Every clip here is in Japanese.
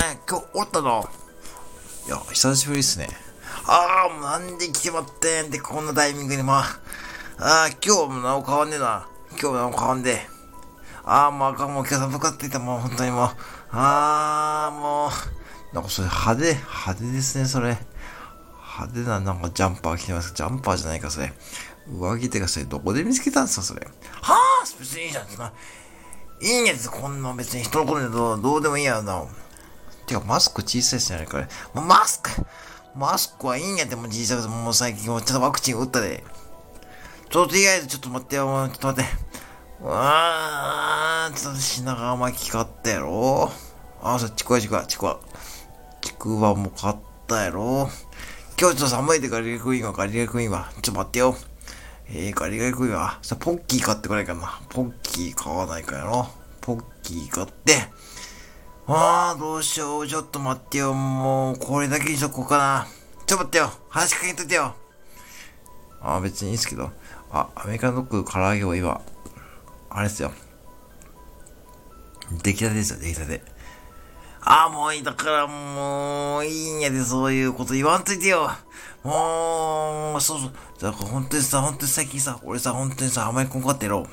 ね、今日おったのいや、久しぶりですね。ああ、なんで来てまってんって、こんなタイミングにまあ。ああ、今日もなお変わんねえな。今日もなお変わんで。ああ、もうあかん、もう今日寒かっていた、もう本当にもう。ああ、もう。なんかそれ派手、派手ですね、それ。派手ななんかジャンパー着てます。ジャンパーじゃないか、それ。上着てか、それどこで見つけたんですか、それ。はあ、別にいいじゃん、そんな。いいんやつ、こんな別に人のことでどうどうでもいいやな。てか、マスク小さいっすね、これ。マスクマスクはいいんやって、もう小さくて、もう最近もうちょっとワクチン打ったで。ちょっと意外とちょっと待ってよ、もうちょっと待って。うわー、ちょっと品川巻き買ったやろあ、そう、ちくわちくわ、ちくわ。ちくわも買ったやろ今日ちょっと寒いでガリガリ食いわ、ガリガリ食いわ。ちょっと待ってよ。えー、ガリガリ食いわ。さ、ポッキー買ってこないかな。ポッキー買わないかやろ。ポッキー買って。あー、どうしよう。ちょっと待ってよ。もう、これだけにしとこうかな。ちょっと待ってよ。話しかけといてよ。あー、別にいいですけど。あ、アメリカンドッグ唐揚げはいいわ。あれですよ。出来たてですよ、出来たて。ああ、もういい。だからもう、いいんやで、そういうこと言わんといてよ。もう、そうそう。だから本当にさ、本当に最近さ、俺さ、本当にさ、あまりこんかってやろう。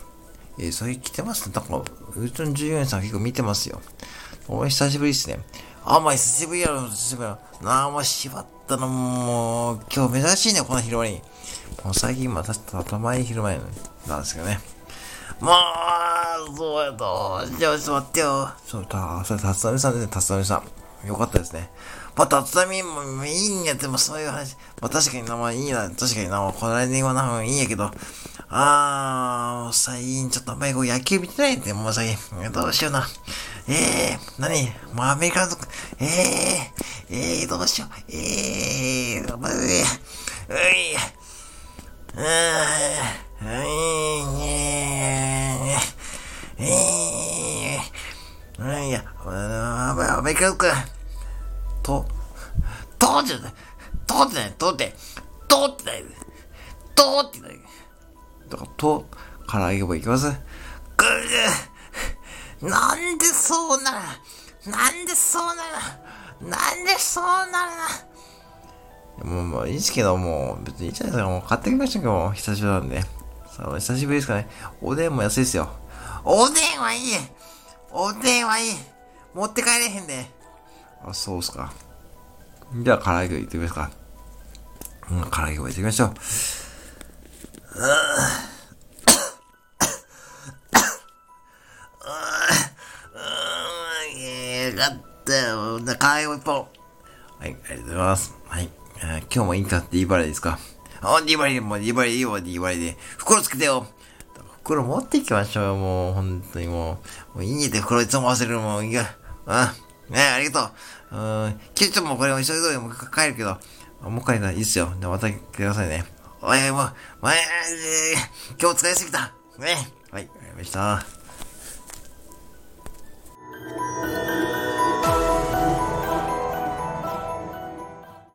えー、それ来てますね。だから、うちの従業員さん結構見てますよ。お久しぶりっすね。あ、まあ、久しぶりやろ、久しぶりやろ。なあ、もうしばったの、もう、今日珍しいね、この昼間に。もう最近、また、頭いい昼前なんですけどね。もう、そうやと。じゃあ、ちょっと待ってよ。そう、た、それ、辰波さんですね、辰波さん。よかったですね。まあ、辰波もいいんやっても、そういう話。まあ、確かにな、まあ、いいな、確かにな、この来年はな、いいんやけど。あー、最近ちょっとあんまり野球見てないんで、もう最近。どうしような。えー、何？もうアメリカの、えー、えー、どうしよう。えー、まあ、えー、うい、うー、うい、ねー、えー、いや、アメリカのか、と、とじゃ？ない、とってない、とって、とってない、とってない？だから、と、唐揚げ棒いきます。ぐぐなんでそうなる？なんでそうなる？なんでそうなるもう、もういいですけど、もう別にいいじゃないですか。もう買ってきましたけど、久しぶりなんで。さあ、久しぶりですかね。おでんも安いですよ。おでんはいいおでんはいい持って帰れへんで。あ、そうっすか。じゃあ、唐揚げいってみますか。うん、唐揚げをいってみましょう。よかったよ。唐揚げを一本。はい、ありがとうございます。はい。え今日もいいかって D バレーですか？あ、D バレーも D バレーいいよ、D バレーで。袋つけてよ。袋持っていきましょうよ、もう、本当にもう。もういいねって袋いつも忘れるもん。いや、あ、ねありがとう。うん、キュッチョもこれも急いでもう帰るけど、もう一回いいっすよ。で、また来てくださいね。おい、もう、前、今日使いすぎた。ね。はい、わかりました。